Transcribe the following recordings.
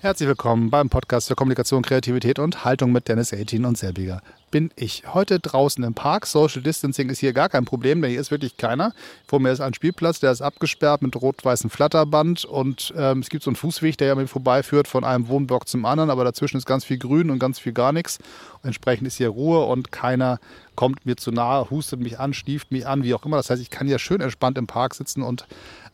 Herzlich willkommen beim Podcast für Kommunikation, Kreativität und Haltung mit Dennis 18 und Selbiger bin ich. Heute draußen im Park. Social Distancing ist hier gar kein Problem, denn hier ist wirklich keiner. Vor mir ist ein Spielplatz, der ist abgesperrt mit rot-weißem Flatterband und ähm, es gibt so einen Fußweg, der ja mir vorbeiführt von einem Wohnblock zum anderen, aber dazwischen ist ganz viel Grün und ganz viel gar nichts. Entsprechend ist hier Ruhe und keiner kommt mir zu nahe, hustet mich an, stieft mich an, wie auch immer. Das heißt, ich kann hier schön entspannt im Park sitzen und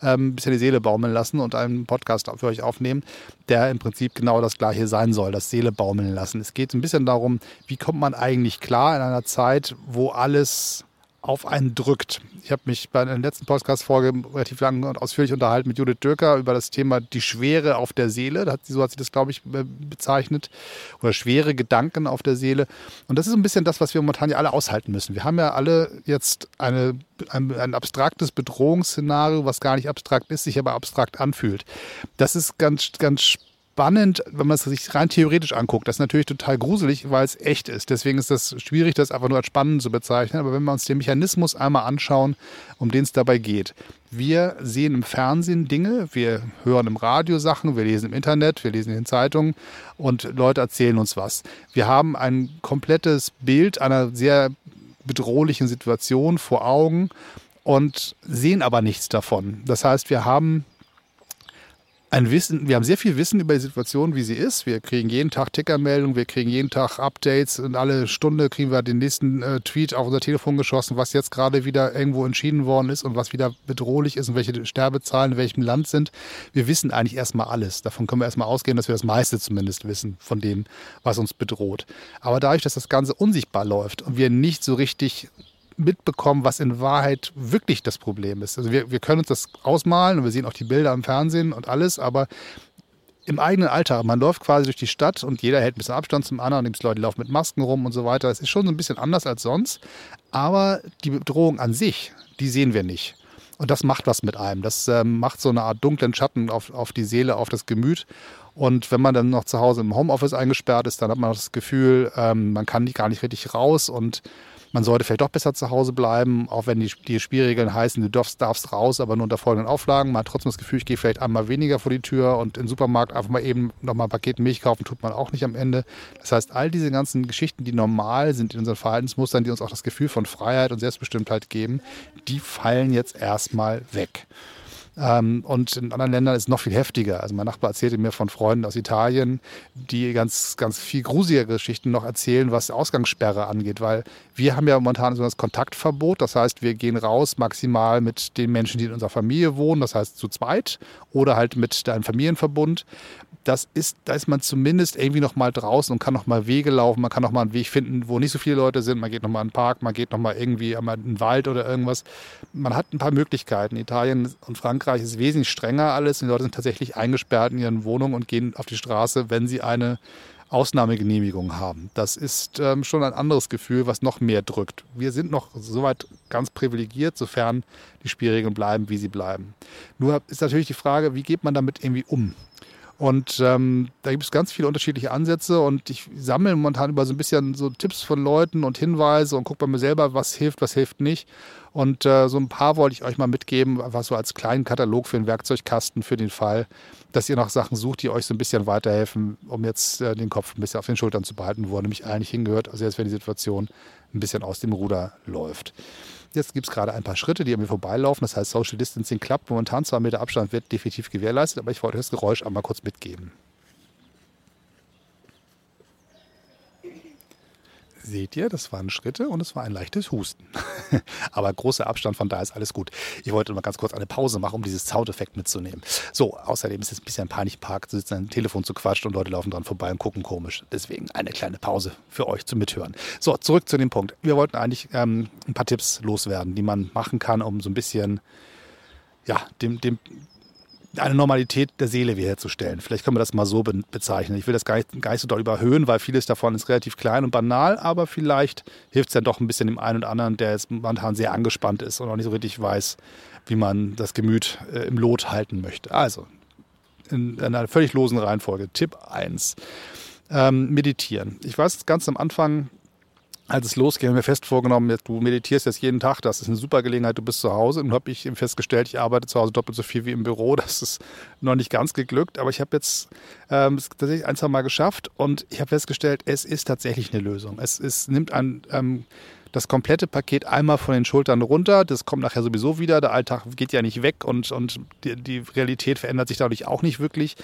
ähm, ein bisschen die Seele baumeln lassen und einen Podcast für euch aufnehmen, der im Prinzip genau das gleiche sein soll, das Seele baumeln lassen. Es geht ein bisschen darum, wie kommt man eigentlich klar in einer Zeit, wo alles auf einen drückt. Ich habe mich bei der letzten Podcast-Folge relativ lang und ausführlich unterhalten mit Judith Dürker über das Thema die Schwere auf der Seele. Hat sie, so hat sie das, glaube ich, bezeichnet. Oder schwere Gedanken auf der Seele. Und das ist ein bisschen das, was wir momentan ja alle aushalten müssen. Wir haben ja alle jetzt eine, ein, ein abstraktes Bedrohungsszenario, was gar nicht abstrakt ist, sich aber abstrakt anfühlt. Das ist ganz, ganz spannend spannend, wenn man es sich rein theoretisch anguckt. Das ist natürlich total gruselig, weil es echt ist. Deswegen ist das schwierig, das einfach nur als spannend zu bezeichnen. Aber wenn wir uns den Mechanismus einmal anschauen, um den es dabei geht. Wir sehen im Fernsehen Dinge, wir hören im Radio Sachen, wir lesen im Internet, wir lesen in den Zeitungen und Leute erzählen uns was. Wir haben ein komplettes Bild einer sehr bedrohlichen Situation vor Augen und sehen aber nichts davon. Das heißt, wir haben ein Wissen, wir haben sehr viel Wissen über die Situation, wie sie ist. Wir kriegen jeden Tag Tickermeldungen, wir kriegen jeden Tag Updates und alle Stunde kriegen wir den nächsten äh, Tweet auf unser Telefon geschossen, was jetzt gerade wieder irgendwo entschieden worden ist und was wieder bedrohlich ist und welche Sterbezahlen in welchem Land sind. Wir wissen eigentlich erstmal alles. Davon können wir erstmal ausgehen, dass wir das meiste zumindest wissen von dem, was uns bedroht. Aber dadurch, dass das Ganze unsichtbar läuft und wir nicht so richtig mitbekommen, was in Wahrheit wirklich das Problem ist. Also wir, wir können uns das ausmalen und wir sehen auch die Bilder im Fernsehen und alles, aber im eigenen Alltag, man läuft quasi durch die Stadt und jeder hält ein bisschen Abstand zum anderen, die Leute laufen mit Masken rum und so weiter. Das ist schon so ein bisschen anders als sonst, aber die Bedrohung an sich, die sehen wir nicht. Und das macht was mit einem. Das ähm, macht so eine Art dunklen Schatten auf, auf die Seele, auf das Gemüt. Und wenn man dann noch zu Hause im Homeoffice eingesperrt ist, dann hat man das Gefühl, ähm, man kann nicht, gar nicht richtig raus und man sollte vielleicht doch besser zu Hause bleiben, auch wenn die, die Spielregeln heißen, du darfst, darfst raus, aber nur unter folgenden Auflagen. Man hat trotzdem das Gefühl, ich gehe vielleicht einmal weniger vor die Tür und im Supermarkt einfach mal eben nochmal ein Paket Milch kaufen, tut man auch nicht am Ende. Das heißt, all diese ganzen Geschichten, die normal sind in unseren Verhaltensmustern, die uns auch das Gefühl von Freiheit und Selbstbestimmtheit geben, die fallen jetzt erstmal weg. Ähm, und in anderen Ländern ist es noch viel heftiger. Also mein Nachbar erzählte mir von Freunden aus Italien, die ganz, ganz viel grusigere Geschichten noch erzählen, was Ausgangssperre angeht, weil wir haben ja momentan so das Kontaktverbot. Das heißt, wir gehen raus maximal mit den Menschen, die in unserer Familie wohnen, das heißt zu zweit oder halt mit einem Familienverbund das ist, da ist man zumindest irgendwie noch mal draußen und kann noch mal Wege laufen, man kann noch mal einen Weg finden, wo nicht so viele Leute sind, man geht noch mal in den Park, man geht noch mal irgendwie in den Wald oder irgendwas. Man hat ein paar Möglichkeiten. Italien und Frankreich ist wesentlich strenger alles die Leute sind tatsächlich eingesperrt in ihren Wohnungen und gehen auf die Straße, wenn sie eine Ausnahmegenehmigung haben. Das ist ähm, schon ein anderes Gefühl, was noch mehr drückt. Wir sind noch soweit ganz privilegiert, sofern die Spielregeln bleiben, wie sie bleiben. Nur ist natürlich die Frage, wie geht man damit irgendwie um? Und ähm, da gibt es ganz viele unterschiedliche Ansätze und ich sammle momentan über so ein bisschen so Tipps von Leuten und Hinweise und gucke bei mir selber, was hilft, was hilft nicht. Und äh, so ein paar wollte ich euch mal mitgeben, einfach so als kleinen Katalog für den Werkzeugkasten für den Fall, dass ihr noch Sachen sucht, die euch so ein bisschen weiterhelfen, um jetzt äh, den Kopf ein bisschen auf den Schultern zu behalten, wo er nämlich eigentlich hingehört, also jetzt wenn die Situation ein bisschen aus dem Ruder läuft. Jetzt gibt es gerade ein paar Schritte, die an mir vorbeilaufen. Das heißt, Social Distancing klappt. Momentan zwei Meter Abstand wird definitiv gewährleistet, aber ich wollte das Geräusch einmal kurz mitgeben. Seht ihr, das waren Schritte und es war ein leichtes Husten. Aber großer Abstand, von da ist alles gut. Ich wollte mal ganz kurz eine Pause machen, um dieses Soundeffekt mitzunehmen. So, außerdem ist es ein bisschen peinlich Park, zu sitzen, ein Telefon zu quatschen und Leute laufen dran vorbei und gucken komisch. Deswegen eine kleine Pause für euch zum Mithören. So, zurück zu dem Punkt. Wir wollten eigentlich ähm, ein paar Tipps loswerden, die man machen kann, um so ein bisschen ja, dem, dem, eine Normalität der Seele wiederherzustellen. Vielleicht können wir das mal so be bezeichnen. Ich will das gar nicht, gar nicht so doll überhöhen, weil vieles davon ist relativ klein und banal, aber vielleicht hilft es ja doch ein bisschen dem einen oder anderen, der jetzt momentan sehr angespannt ist und auch nicht so richtig weiß, wie man das Gemüt äh, im Lot halten möchte. Also, in, in einer völlig losen Reihenfolge. Tipp 1. Ähm, meditieren. Ich weiß ganz am Anfang als es losging, haben wir fest vorgenommen, du meditierst jetzt jeden Tag, das ist eine super Gelegenheit, du bist zu Hause. Und habe ich festgestellt, ich arbeite zu Hause doppelt so viel wie im Büro. Das ist noch nicht ganz geglückt, aber ich habe jetzt ähm, es tatsächlich ein, zwei Mal geschafft und ich habe festgestellt, es ist tatsächlich eine Lösung. Es ist, nimmt ein ähm, das komplette Paket einmal von den Schultern runter. Das kommt nachher sowieso wieder. Der Alltag geht ja nicht weg und, und die, die Realität verändert sich dadurch auch nicht wirklich.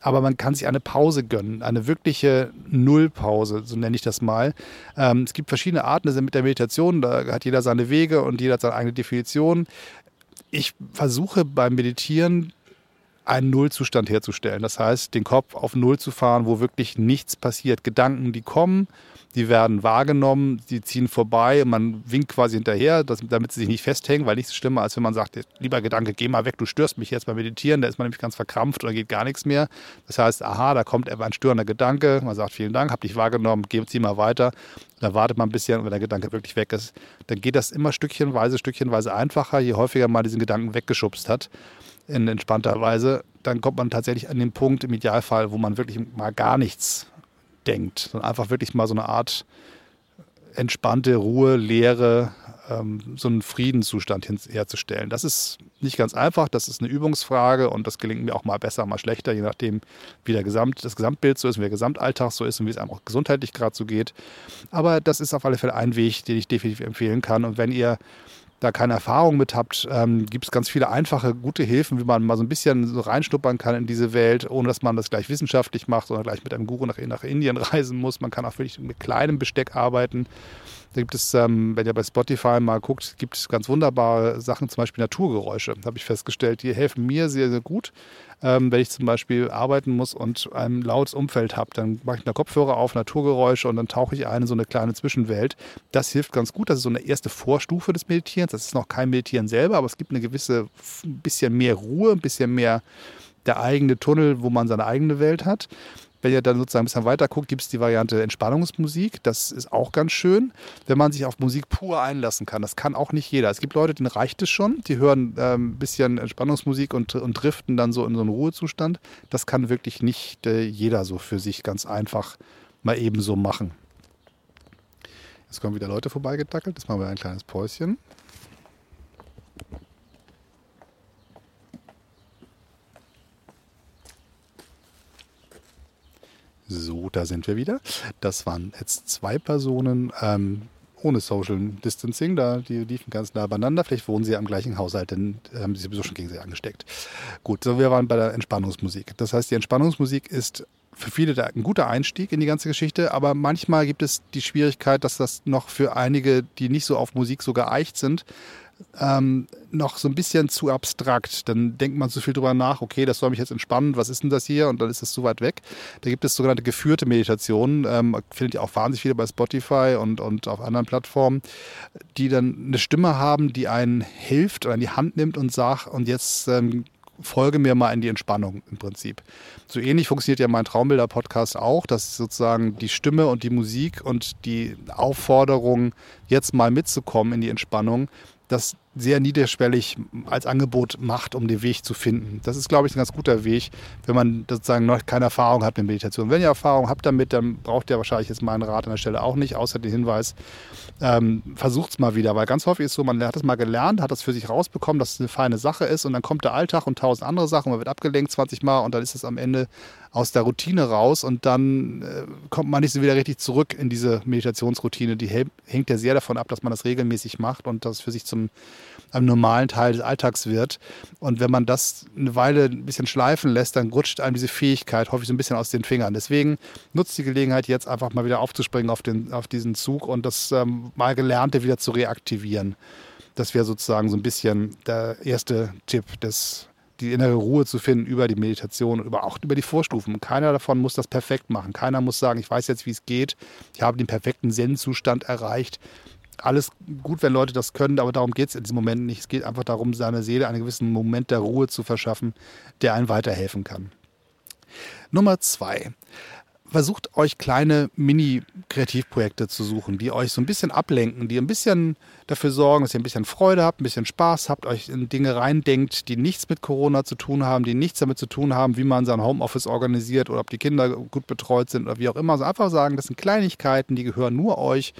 Aber man kann sich eine Pause gönnen, eine wirkliche Nullpause, so nenne ich das mal. Ähm, es gibt verschiedene Arten mit der Meditation, da hat jeder seine Wege und jeder hat seine eigene Definition. Ich versuche beim Meditieren einen Nullzustand herzustellen. Das heißt, den Kopf auf Null zu fahren, wo wirklich nichts passiert. Gedanken, die kommen, die werden wahrgenommen, die ziehen vorbei, man winkt quasi hinterher, dass, damit sie sich nicht festhängen, weil nichts schlimmer, als wenn man sagt, lieber Gedanke, geh mal weg, du störst mich jetzt beim Meditieren, da ist man nämlich ganz verkrampft oder geht gar nichts mehr. Das heißt, aha, da kommt ein störender Gedanke, man sagt, vielen Dank, hab dich wahrgenommen, geh, zieh mal weiter. Da wartet man ein bisschen und wenn der Gedanke wirklich weg ist, dann geht das immer stückchenweise, stückchenweise einfacher, je häufiger man diesen Gedanken weggeschubst hat in entspannter Weise, dann kommt man tatsächlich an den Punkt im Idealfall, wo man wirklich mal gar nichts denkt, sondern einfach wirklich mal so eine Art entspannte Ruhe, Leere, ähm, so einen Friedenszustand herzustellen. Das ist nicht ganz einfach, das ist eine Übungsfrage und das gelingt mir auch mal besser, mal schlechter, je nachdem, wie der Gesamt, das Gesamtbild so ist, wie der Gesamtalltag so ist und wie es einem auch gesundheitlich gerade so geht. Aber das ist auf alle Fälle ein Weg, den ich definitiv empfehlen kann. Und wenn ihr da keine Erfahrung mit habt, ähm, gibt es ganz viele einfache, gute Hilfen, wie man mal so ein bisschen so reinschnuppern kann in diese Welt, ohne dass man das gleich wissenschaftlich macht oder gleich mit einem Guru nach, nach Indien reisen muss. Man kann auch wirklich mit kleinem Besteck arbeiten. Da gibt es, ähm, wenn ihr bei Spotify mal guckt, gibt es ganz wunderbare Sachen, zum Beispiel Naturgeräusche, habe ich festgestellt. Die helfen mir sehr, sehr gut. Ähm, wenn ich zum Beispiel arbeiten muss und ein lautes Umfeld habe, dann mache ich eine Kopfhörer auf, Naturgeräusche und dann tauche ich ein in so eine kleine Zwischenwelt. Das hilft ganz gut. Das ist so eine erste Vorstufe des Meditierens. Das ist noch kein Meditieren selber, aber es gibt eine gewisse, ein bisschen mehr Ruhe, ein bisschen mehr der eigene Tunnel, wo man seine eigene Welt hat. Wenn ihr dann sozusagen ein bisschen weiter guckt, gibt es die Variante Entspannungsmusik. Das ist auch ganz schön, wenn man sich auf Musik pur einlassen kann. Das kann auch nicht jeder. Es gibt Leute, denen reicht es schon. Die hören ähm, ein bisschen Entspannungsmusik und, und driften dann so in so einen Ruhezustand. Das kann wirklich nicht äh, jeder so für sich ganz einfach mal eben so machen. Jetzt kommen wieder Leute vorbeigedackelt. Jetzt machen wir ein kleines Päuschen. So, da sind wir wieder. Das waren jetzt zwei Personen ähm, ohne Social Distancing. Da, die liefen ganz nah beieinander. Vielleicht wohnen sie ja im gleichen Haushalt, denn äh, haben sie sowieso schon gegen sie angesteckt. Gut, so wir waren bei der Entspannungsmusik. Das heißt, die Entspannungsmusik ist für viele ein guter Einstieg in die ganze Geschichte, aber manchmal gibt es die Schwierigkeit, dass das noch für einige, die nicht so auf Musik so geeicht sind, ähm, noch so ein bisschen zu abstrakt. Dann denkt man so viel drüber nach, okay, das soll mich jetzt entspannen, was ist denn das hier? Und dann ist das zu weit weg. Da gibt es sogenannte geführte Meditationen, ähm, findet ihr auch wahnsinnig viele bei Spotify und, und auf anderen Plattformen, die dann eine Stimme haben, die einen hilft oder in die Hand nimmt und sagt, und jetzt ähm, folge mir mal in die Entspannung im Prinzip. So ähnlich funktioniert ja mein Traumbilder-Podcast auch, dass sozusagen die Stimme und die Musik und die Aufforderung, jetzt mal mitzukommen in die Entspannung, das sehr niederschwellig als Angebot macht, um den Weg zu finden. Das ist, glaube ich, ein ganz guter Weg, wenn man sozusagen noch keine Erfahrung hat mit Meditation. Wenn ihr Erfahrung habt damit, dann braucht ihr wahrscheinlich jetzt meinen Rat an der Stelle auch nicht, außer den Hinweis, ähm, versucht es mal wieder, weil ganz häufig ist es so, man hat es mal gelernt, hat das für sich rausbekommen, dass es eine feine Sache ist und dann kommt der Alltag und tausend andere Sachen, man wird abgelenkt 20 Mal und dann ist es am Ende aus der Routine raus und dann äh, kommt man nicht so wieder richtig zurück in diese Meditationsroutine. Die hängt ja sehr davon ab, dass man das regelmäßig macht und das für sich zum einem normalen Teil des Alltags wird. Und wenn man das eine Weile ein bisschen schleifen lässt, dann rutscht einem diese Fähigkeit häufig so ein bisschen aus den Fingern. Deswegen nutzt die Gelegenheit, jetzt einfach mal wieder aufzuspringen auf, den, auf diesen Zug und das ähm, mal Gelernte wieder zu reaktivieren. Das wäre sozusagen so ein bisschen der erste Tipp des die innere Ruhe zu finden über die Meditation, über, auch über die Vorstufen. Keiner davon muss das perfekt machen. Keiner muss sagen, ich weiß jetzt, wie es geht. Ich habe den perfekten Zen-Zustand erreicht alles gut, wenn Leute das können, aber darum geht es in diesem Moment nicht. Es geht einfach darum, seiner Seele einen gewissen Moment der Ruhe zu verschaffen, der einem weiterhelfen kann. Nummer zwei versucht euch kleine Mini-Kreativprojekte zu suchen, die euch so ein bisschen ablenken, die ein bisschen dafür sorgen, dass ihr ein bisschen Freude habt, ein bisschen Spaß habt, euch in Dinge reindenkt, die nichts mit Corona zu tun haben, die nichts damit zu tun haben, wie man sein Homeoffice organisiert oder ob die Kinder gut betreut sind oder wie auch immer. Also einfach sagen, das sind Kleinigkeiten, die gehören nur euch.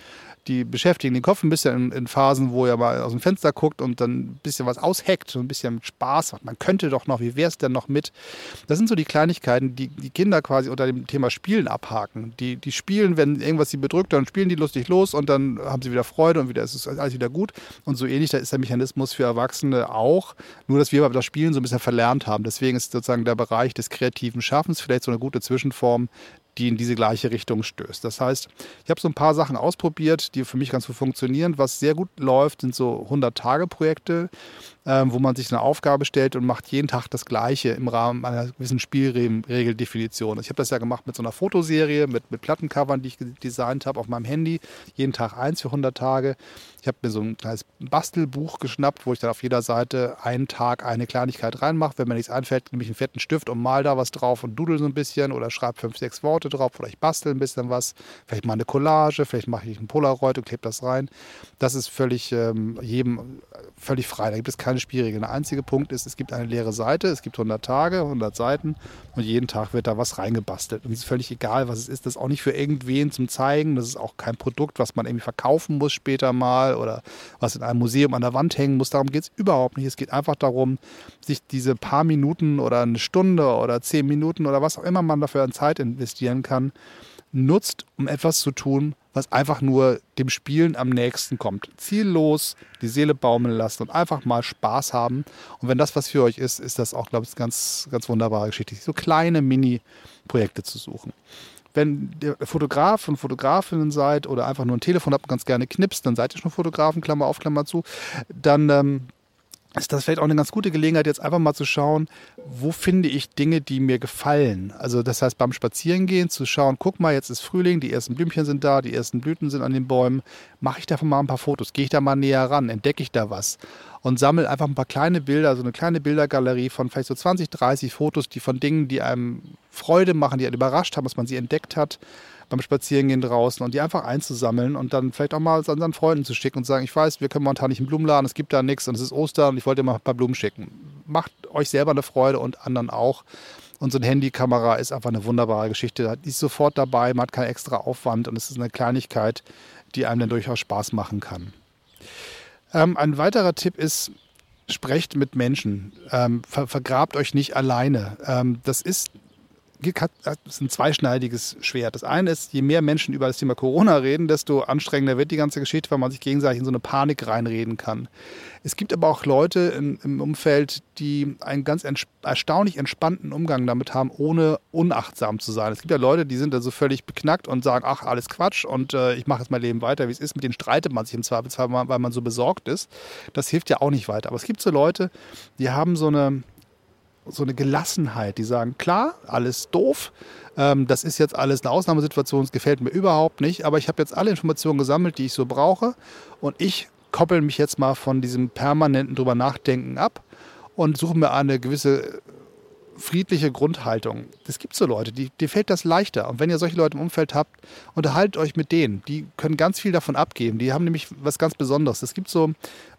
Die beschäftigen den Kopf ein bisschen in, in, Phasen, wo er mal aus dem Fenster guckt und dann ein bisschen was ausheckt, so ein bisschen Spaß macht. Man könnte doch noch, wie wäre es denn noch mit? Das sind so die Kleinigkeiten, die die Kinder quasi unter dem Thema Spielen abhaken. Die, die spielen, wenn irgendwas sie bedrückt, dann spielen die lustig los und dann haben sie wieder Freude und wieder ist alles wieder gut. Und so ähnlich, da ist der Mechanismus für Erwachsene auch, nur dass wir das Spielen so ein bisschen verlernt haben. Deswegen ist sozusagen der Bereich des kreativen Schaffens vielleicht so eine gute Zwischenform, die in diese gleiche Richtung stößt. Das heißt, ich habe so ein paar Sachen ausprobiert, die für mich ganz gut funktionieren. Was sehr gut läuft, sind so 100-Tage-Projekte, ähm, wo man sich eine Aufgabe stellt und macht jeden Tag das Gleiche im Rahmen einer gewissen Spielregeldefinition. Ich habe das ja gemacht mit so einer Fotoserie, mit, mit Plattencovern, die ich designt habe auf meinem Handy. Jeden Tag eins für 100 Tage. Ich habe mir so ein kleines Bastelbuch geschnappt, wo ich dann auf jeder Seite einen Tag eine Kleinigkeit reinmache. Wenn mir nichts einfällt, nehme ich einen fetten Stift und mal da was drauf und dudel so ein bisschen oder schreibe fünf, sechs Worte drauf oder ich bastel ein bisschen was. Vielleicht mal eine Collage, vielleicht mache ich ein Polaroid und klebe das rein. Das ist völlig ähm, jedem völlig frei. Da gibt es keine Spielregeln. Der einzige Punkt ist, es gibt eine leere Seite, es gibt 100 Tage, 100 Seiten und jeden Tag wird da was reingebastelt. Und es ist völlig egal, was es ist. Das ist auch nicht für irgendwen zum Zeigen. Das ist auch kein Produkt, was man irgendwie verkaufen muss später mal oder was in einem Museum an der Wand hängen muss. Darum geht es überhaupt nicht. Es geht einfach darum, sich diese paar Minuten oder eine Stunde oder zehn Minuten oder was auch immer man dafür an Zeit investieren kann, nutzt, um etwas zu tun, was einfach nur dem Spielen am nächsten kommt. Ziellos, die Seele baumeln lassen und einfach mal Spaß haben. Und wenn das was für euch ist, ist das auch, glaube ich, eine ganz, ganz wunderbare Geschichte. So kleine Mini-Projekte zu suchen. Wenn ihr Fotograf und Fotografinnen seid oder einfach nur ein Telefon habt und ganz gerne knipst, dann seid ihr schon Fotografen, Klammer auf, Klammer zu, dann ähm, ist das vielleicht auch eine ganz gute Gelegenheit, jetzt einfach mal zu schauen, wo finde ich Dinge, die mir gefallen. Also das heißt beim Spazierengehen zu schauen, guck mal, jetzt ist Frühling, die ersten Blümchen sind da, die ersten Blüten sind an den Bäumen. Mache ich davon mal ein paar Fotos? Gehe ich da mal näher ran? Entdecke ich da was? Und sammle einfach ein paar kleine Bilder, so eine kleine Bildergalerie von vielleicht so 20, 30 Fotos, die von Dingen, die einem Freude machen, die einen überrascht haben, dass man sie entdeckt hat beim Spazierengehen draußen und die einfach einzusammeln und dann vielleicht auch mal an seinen Freunden zu schicken und sagen, ich weiß, wir können momentan nicht im Blumenladen, es gibt da nichts und es ist Ostern und ich wollte dir mal ein paar Blumen schicken. Macht euch selber eine Freude und anderen auch. Und so eine Handykamera ist einfach eine wunderbare Geschichte. Die ist sofort dabei, man hat keinen extra Aufwand und es ist eine Kleinigkeit, die einem dann durchaus Spaß machen kann. Ähm, ein weiterer Tipp ist, sprecht mit Menschen. Ähm, ver vergrabt euch nicht alleine. Ähm, das ist das ist ein zweischneidiges Schwert. Das eine ist, je mehr Menschen über das Thema Corona reden, desto anstrengender wird die ganze Geschichte, weil man sich gegenseitig in so eine Panik reinreden kann. Es gibt aber auch Leute in, im Umfeld, die einen ganz ents erstaunlich entspannten Umgang damit haben, ohne unachtsam zu sein. Es gibt ja Leute, die sind da so völlig beknackt und sagen, ach, alles Quatsch und äh, ich mache jetzt mein Leben weiter, wie es ist. Mit denen streitet man sich im Zweifelsfall, weil man so besorgt ist. Das hilft ja auch nicht weiter. Aber es gibt so Leute, die haben so eine, so eine Gelassenheit, die sagen, klar, alles doof, ähm, das ist jetzt alles eine Ausnahmesituation, es gefällt mir überhaupt nicht, aber ich habe jetzt alle Informationen gesammelt, die ich so brauche und ich koppel mich jetzt mal von diesem permanenten drüber nachdenken ab und suche mir eine gewisse friedliche Grundhaltung. Es gibt so Leute, die, dir fällt das leichter. Und wenn ihr solche Leute im Umfeld habt, unterhaltet euch mit denen. Die können ganz viel davon abgeben. Die haben nämlich was ganz Besonderes. Es gibt so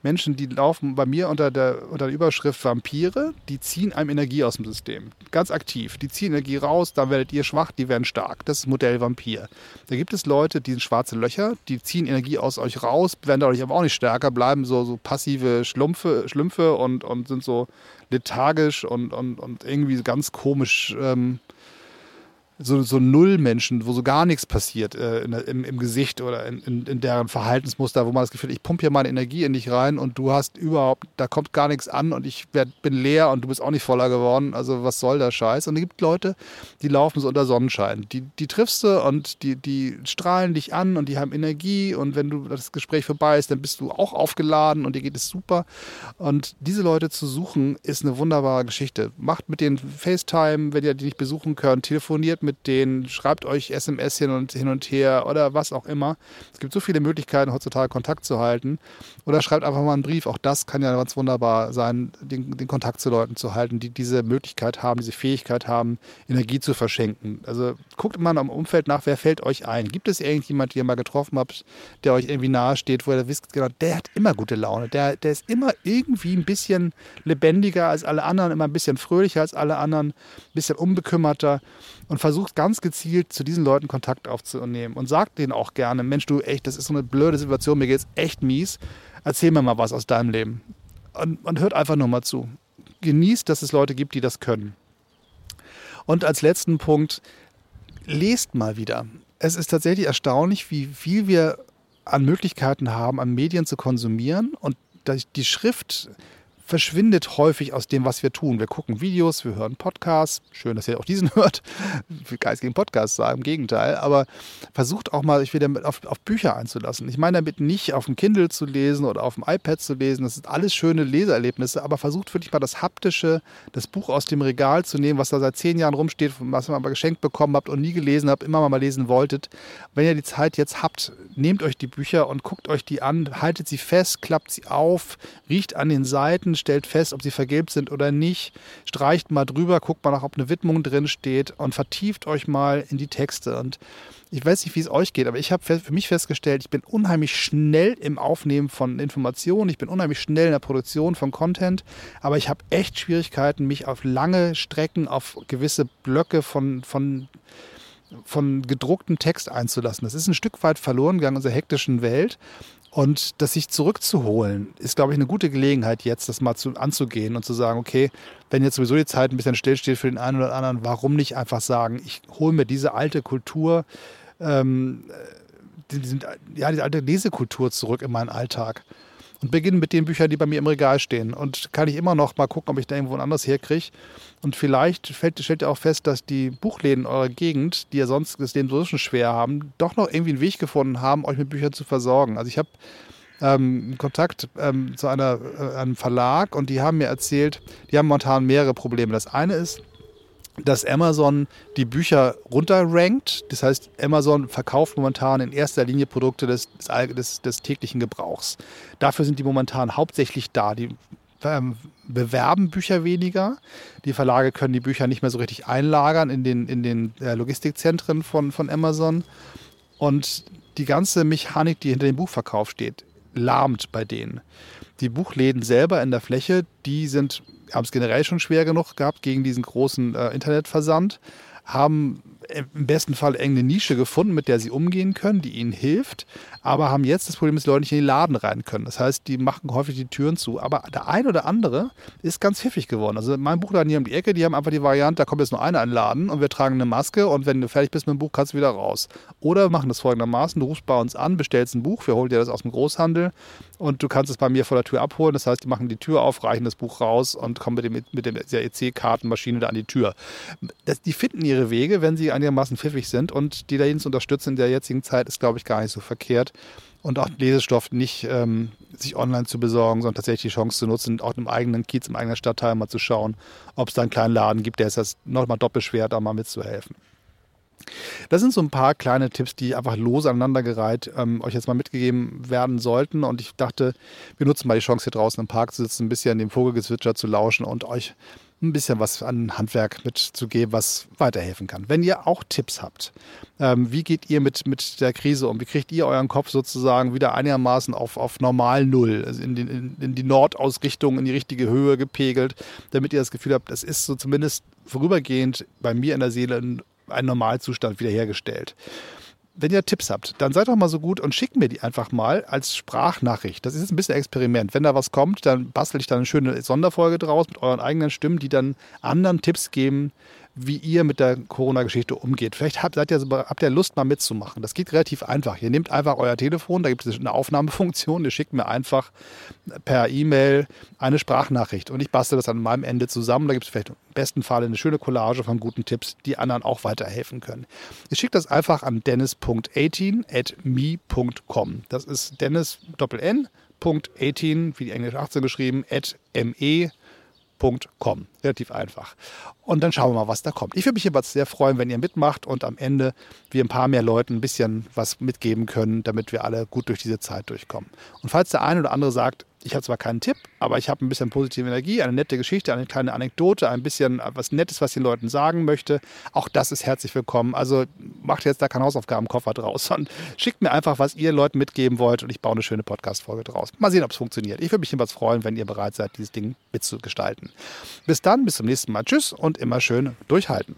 Menschen, die laufen bei mir unter der, unter der Überschrift Vampire, die ziehen einem Energie aus dem System. Ganz aktiv. Die ziehen Energie raus, dann werdet ihr schwach, die werden stark. Das ist Modell Vampir. Da gibt es Leute, die sind schwarze Löcher, die ziehen Energie aus euch raus, werden dadurch aber auch nicht stärker, bleiben so, so passive Schlumpfe, Schlümpfe und, und sind so lethargisch und, und, und irgendwie ganz komisch ähm, so, so Nullmenschen, wo so gar nichts passiert äh, in, im, im, Gesicht oder in, in, in, deren Verhaltensmuster, wo man das Gefühl hat, ich pumpe hier meine Energie in dich rein und du hast überhaupt, da kommt gar nichts an und ich werd, bin leer und du bist auch nicht voller geworden. Also was soll der Scheiß? Und es gibt Leute, die laufen so unter Sonnenschein. Die, die triffst du und die, die strahlen dich an und die haben Energie und wenn du das Gespräch vorbei ist, dann bist du auch aufgeladen und dir geht es super. Und diese Leute zu suchen, ist eine wunderbare Geschichte. Macht mit denen FaceTime, wenn ihr die nicht besuchen könnt, telefoniert mit mit denen, schreibt euch SMS hin und, hin und her oder was auch immer. Es gibt so viele Möglichkeiten, heutzutage Kontakt zu halten. Oder schreibt einfach mal einen Brief. Auch das kann ja ganz wunderbar sein, den, den Kontakt zu Leuten zu halten, die diese Möglichkeit haben, diese Fähigkeit haben, Energie zu verschenken. Also guckt mal im Umfeld nach, wer fällt euch ein? Gibt es irgendjemand, den ihr mal getroffen habt, der euch irgendwie nahe steht, wo ihr wisst, genau, der hat immer gute Laune, der, der ist immer irgendwie ein bisschen lebendiger als alle anderen, immer ein bisschen fröhlicher als alle anderen, ein bisschen unbekümmerter und versucht versucht ganz gezielt zu diesen Leuten Kontakt aufzunehmen und sagt denen auch gerne, Mensch, du echt, das ist so eine blöde Situation, mir geht's echt mies. Erzähl mir mal was aus deinem Leben. Und man hört einfach nur mal zu. Genießt, dass es Leute gibt, die das können. Und als letzten Punkt, lest mal wieder. Es ist tatsächlich erstaunlich, wie viel wir an Möglichkeiten haben, an Medien zu konsumieren und die Schrift verschwindet häufig aus dem, was wir tun. Wir gucken Videos, wir hören Podcasts. Schön, dass ihr auch diesen hört. Ich will Geist gegen Podcasts sagen, im Gegenteil. Aber versucht auch mal, ich wieder auf, auf Bücher einzulassen. Ich meine damit nicht auf dem Kindle zu lesen oder auf dem iPad zu lesen. Das sind alles schöne Leseerlebnisse. Aber versucht wirklich mal das Haptische, das Buch aus dem Regal zu nehmen, was da seit zehn Jahren rumsteht, was ihr mal geschenkt bekommen habt und nie gelesen habt, immer mal lesen wolltet. Wenn ihr die Zeit jetzt habt, nehmt euch die Bücher und guckt euch die an, haltet sie fest, klappt sie auf, riecht an den Seiten, stellt fest, ob sie vergilbt sind oder nicht, streicht mal drüber, guckt mal nach, ob eine Widmung drin steht und vertieft euch mal in die Texte. Und ich weiß nicht, wie es euch geht, aber ich habe für mich festgestellt, ich bin unheimlich schnell im Aufnehmen von Informationen, ich bin unheimlich schnell in der Produktion von Content, aber ich habe echt Schwierigkeiten, mich auf lange Strecken, auf gewisse Blöcke von, von von gedrucktem Text einzulassen. Das ist ein Stück weit verloren gegangen in unserer hektischen Welt. Und das sich zurückzuholen, ist, glaube ich, eine gute Gelegenheit jetzt, das mal zu, anzugehen und zu sagen, okay, wenn jetzt sowieso die Zeit ein bisschen stillsteht für den einen oder anderen, warum nicht einfach sagen, ich hole mir diese alte Kultur, ähm, die, die, ja, diese alte Lesekultur zurück in meinen Alltag und beginne mit den Büchern, die bei mir im Regal stehen. Und kann ich immer noch mal gucken, ob ich da irgendwo anders herkriege. Und vielleicht fällt, stellt ihr auch fest, dass die Buchläden eurer Gegend, die ja sonst das Leben so schon schwer haben, doch noch irgendwie einen Weg gefunden haben, euch mit Büchern zu versorgen. Also ich habe ähm, Kontakt ähm, zu einer, äh, einem Verlag und die haben mir erzählt, die haben momentan mehrere Probleme. Das eine ist, dass Amazon die Bücher runterrankt. Das heißt, Amazon verkauft momentan in erster Linie Produkte des, des, des täglichen Gebrauchs. Dafür sind die momentan hauptsächlich da. Die ähm, bewerben Bücher weniger. Die Verlage können die Bücher nicht mehr so richtig einlagern in den, in den äh, Logistikzentren von, von Amazon. Und die ganze Mechanik, die hinter dem Buchverkauf steht, lahmt bei denen. Die Buchläden selber in der Fläche, die sind haben es generell schon schwer genug gehabt gegen diesen großen äh, Internetversand, haben im besten Fall irgendeine Nische gefunden, mit der sie umgehen können, die ihnen hilft, aber haben jetzt das Problem, dass die Leute nicht in den Laden rein können. Das heißt, die machen häufig die Türen zu. Aber der ein oder andere ist ganz pfiffig geworden. Also mein Buchladen hier um die Ecke, die haben einfach die Variante, da kommt jetzt nur einer in den Laden und wir tragen eine Maske und wenn du fertig bist mit dem Buch, kannst du wieder raus. Oder wir machen das folgendermaßen, du rufst bei uns an, bestellst ein Buch, wir holen dir das aus dem Großhandel und du kannst es bei mir vor der Tür abholen. Das heißt, die machen die Tür auf, reichen das Buch raus und kommen mit, dem, mit der EC-Kartenmaschine da an die Tür. Das, die finden ihre Wege, wenn sie einigermaßen pfiffig sind und die dahin zu unterstützen in der jetzigen Zeit ist, glaube ich, gar nicht so verkehrt. Und auch Lesestoff nicht ähm, sich online zu besorgen, sondern tatsächlich die Chance zu nutzen, auch im eigenen Kiez, im eigenen Stadtteil mal zu schauen, ob es da einen kleinen Laden gibt, der ist das nochmal doppelt schwer, da mal mitzuhelfen. Das sind so ein paar kleine Tipps, die einfach lose aneinandergereiht ähm, euch jetzt mal mitgegeben werden sollten. Und ich dachte, wir nutzen mal die Chance, hier draußen im Park zu sitzen, ein bisschen dem Vogelgezwitscher zu lauschen und euch ein bisschen was an Handwerk mitzugeben, was weiterhelfen kann. Wenn ihr auch Tipps habt, ähm, wie geht ihr mit, mit der Krise um? Wie kriegt ihr euren Kopf sozusagen wieder einigermaßen auf, auf normal Null, also in, in, in die Nordausrichtung, in die richtige Höhe gepegelt, damit ihr das Gefühl habt, es ist so zumindest vorübergehend bei mir in der Seele ein einen Normalzustand wiederhergestellt. Wenn ihr Tipps habt, dann seid doch mal so gut und schickt mir die einfach mal als Sprachnachricht. Das ist jetzt ein bisschen Experiment. Wenn da was kommt, dann bastel ich da eine schöne Sonderfolge draus mit euren eigenen Stimmen, die dann anderen Tipps geben, wie ihr mit der Corona-Geschichte umgeht. Vielleicht habt, seid ihr, habt ihr Lust, mal mitzumachen. Das geht relativ einfach. Ihr nehmt einfach euer Telefon, da gibt es eine Aufnahmefunktion, ihr schickt mir einfach per E-Mail eine Sprachnachricht und ich bastel das an meinem Ende zusammen. Da gibt es vielleicht im besten Fall eine schöne Collage von guten Tipps, die anderen auch weiterhelfen können. Ihr schickt das einfach an dennis.18 at me.com. Das ist Dennis Doppel N. 18, wie die Englisch 18 geschrieben, at me.com www.ecom. Relativ einfach. Und dann schauen wir mal, was da kommt. Ich würde mich jeweils sehr freuen, wenn ihr mitmacht und am Ende wir ein paar mehr Leuten ein bisschen was mitgeben können, damit wir alle gut durch diese Zeit durchkommen. Und falls der eine oder andere sagt, ich habe zwar keinen Tipp, aber ich habe ein bisschen positive Energie, eine nette Geschichte, eine kleine Anekdote, ein bisschen was Nettes, was ich den Leuten sagen möchte. Auch das ist herzlich willkommen. Also macht jetzt da keinen Hausaufgabenkoffer draus, sondern schickt mir einfach, was ihr Leuten mitgeben wollt und ich baue eine schöne Podcast-Folge draus. Mal sehen, ob es funktioniert. Ich würde mich jedenfalls freuen, wenn ihr bereit seid, dieses Ding mitzugestalten. Bis dann, bis zum nächsten Mal. Tschüss und immer schön durchhalten.